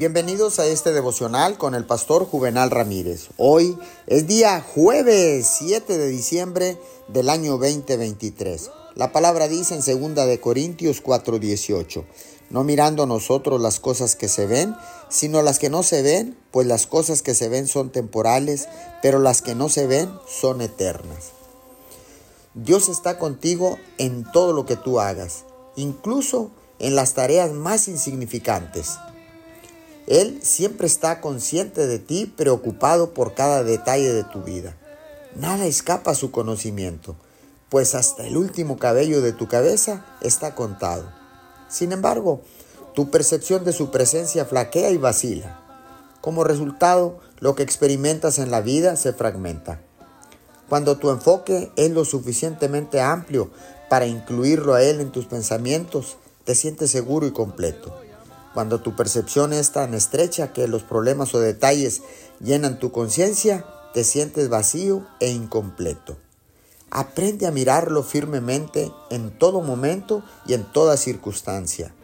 Bienvenidos a este devocional con el pastor Juvenal Ramírez. Hoy es día jueves 7 de diciembre del año 2023. La palabra dice en 2 de Corintios 4:18, no mirando nosotros las cosas que se ven, sino las que no se ven, pues las cosas que se ven son temporales, pero las que no se ven son eternas. Dios está contigo en todo lo que tú hagas, incluso en las tareas más insignificantes. Él siempre está consciente de ti, preocupado por cada detalle de tu vida. Nada escapa a su conocimiento, pues hasta el último cabello de tu cabeza está contado. Sin embargo, tu percepción de su presencia flaquea y vacila. Como resultado, lo que experimentas en la vida se fragmenta. Cuando tu enfoque es lo suficientemente amplio para incluirlo a Él en tus pensamientos, te sientes seguro y completo. Cuando tu percepción es tan estrecha que los problemas o detalles llenan tu conciencia, te sientes vacío e incompleto. Aprende a mirarlo firmemente en todo momento y en toda circunstancia.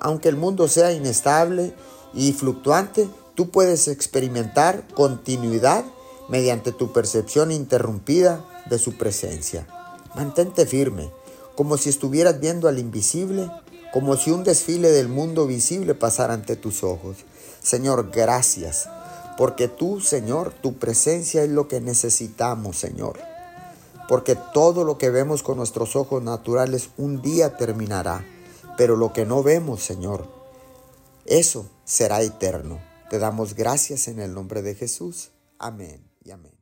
Aunque el mundo sea inestable y fluctuante, tú puedes experimentar continuidad mediante tu percepción interrumpida de su presencia. Mantente firme, como si estuvieras viendo al invisible como si un desfile del mundo visible pasara ante tus ojos. Señor, gracias, porque tú, Señor, tu presencia es lo que necesitamos, Señor. Porque todo lo que vemos con nuestros ojos naturales un día terminará, pero lo que no vemos, Señor, eso será eterno. Te damos gracias en el nombre de Jesús. Amén y amén.